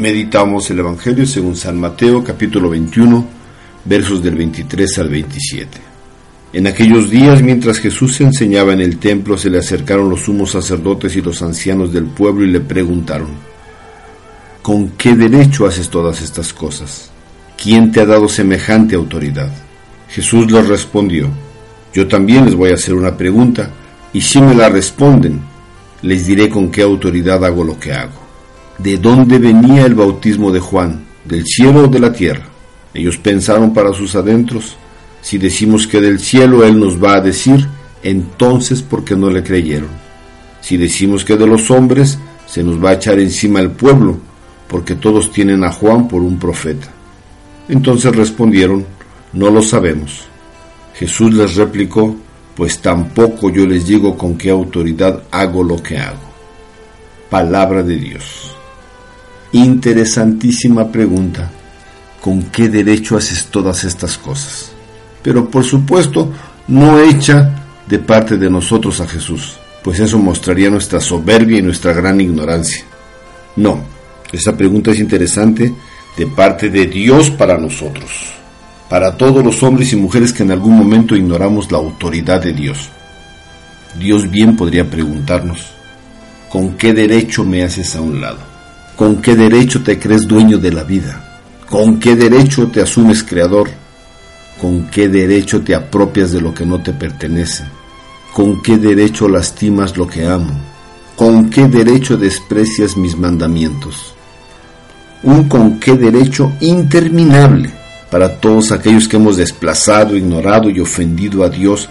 Meditamos el Evangelio según San Mateo capítulo 21 versos del 23 al 27. En aquellos días, mientras Jesús enseñaba en el templo, se le acercaron los sumos sacerdotes y los ancianos del pueblo y le preguntaron, ¿con qué derecho haces todas estas cosas? ¿Quién te ha dado semejante autoridad? Jesús les respondió, yo también les voy a hacer una pregunta, y si me la responden, les diré con qué autoridad hago lo que hago. ¿De dónde venía el bautismo de Juan? ¿Del cielo o de la tierra? Ellos pensaron para sus adentros, si decimos que del cielo Él nos va a decir, entonces ¿por qué no le creyeron? Si decimos que de los hombres, se nos va a echar encima el pueblo, porque todos tienen a Juan por un profeta. Entonces respondieron, no lo sabemos. Jesús les replicó, pues tampoco yo les digo con qué autoridad hago lo que hago. Palabra de Dios. Interesantísima pregunta. ¿Con qué derecho haces todas estas cosas? Pero por supuesto, no hecha de parte de nosotros a Jesús, pues eso mostraría nuestra soberbia y nuestra gran ignorancia. No, esta pregunta es interesante de parte de Dios para nosotros, para todos los hombres y mujeres que en algún momento ignoramos la autoridad de Dios. Dios bien podría preguntarnos, ¿con qué derecho me haces a un lado? ¿Con qué derecho te crees dueño de la vida? ¿Con qué derecho te asumes creador? ¿Con qué derecho te apropias de lo que no te pertenece? ¿Con qué derecho lastimas lo que amo? ¿Con qué derecho desprecias mis mandamientos? Un con qué derecho interminable para todos aquellos que hemos desplazado, ignorado y ofendido a Dios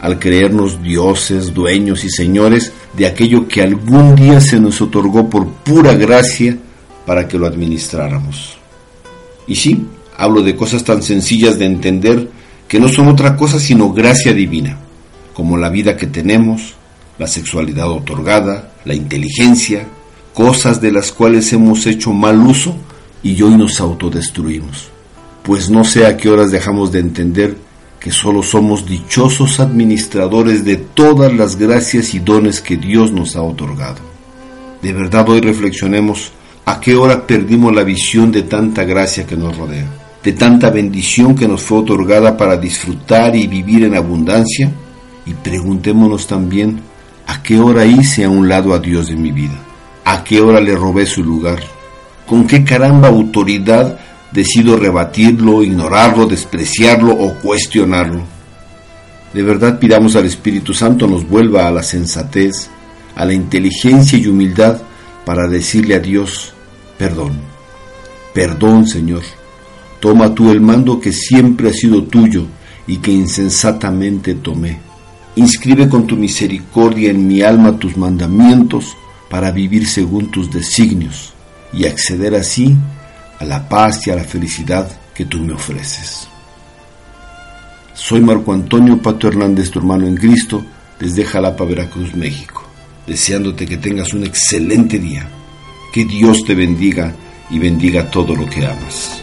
al creernos dioses, dueños y señores de aquello que algún día se nos otorgó por pura gracia para que lo administráramos. Y sí, hablo de cosas tan sencillas de entender que no son otra cosa sino gracia divina, como la vida que tenemos, la sexualidad otorgada, la inteligencia, cosas de las cuales hemos hecho mal uso y hoy nos autodestruimos. Pues no sé a qué horas dejamos de entender que solo somos dichosos administradores de todas las gracias y dones que Dios nos ha otorgado. De verdad hoy reflexionemos ¿A qué hora perdimos la visión de tanta gracia que nos rodea? De tanta bendición que nos fue otorgada para disfrutar y vivir en abundancia? Y preguntémonos también, ¿a qué hora hice a un lado a Dios de mi vida? ¿A qué hora le robé su lugar? ¿Con qué caramba autoridad decido rebatirlo, ignorarlo, despreciarlo o cuestionarlo? De verdad pidamos al Espíritu Santo nos vuelva a la sensatez, a la inteligencia y humildad para decirle a Dios, perdón. Perdón, Señor. Toma tú el mando que siempre ha sido tuyo y que insensatamente tomé. Inscribe con tu misericordia en mi alma tus mandamientos para vivir según tus designios y acceder así a la paz y a la felicidad que tú me ofreces. Soy Marco Antonio Pato Hernández, tu hermano en Cristo, desde Jalapa, Veracruz, México, deseándote que tengas un excelente día que Dios te bendiga y bendiga todo lo que amas.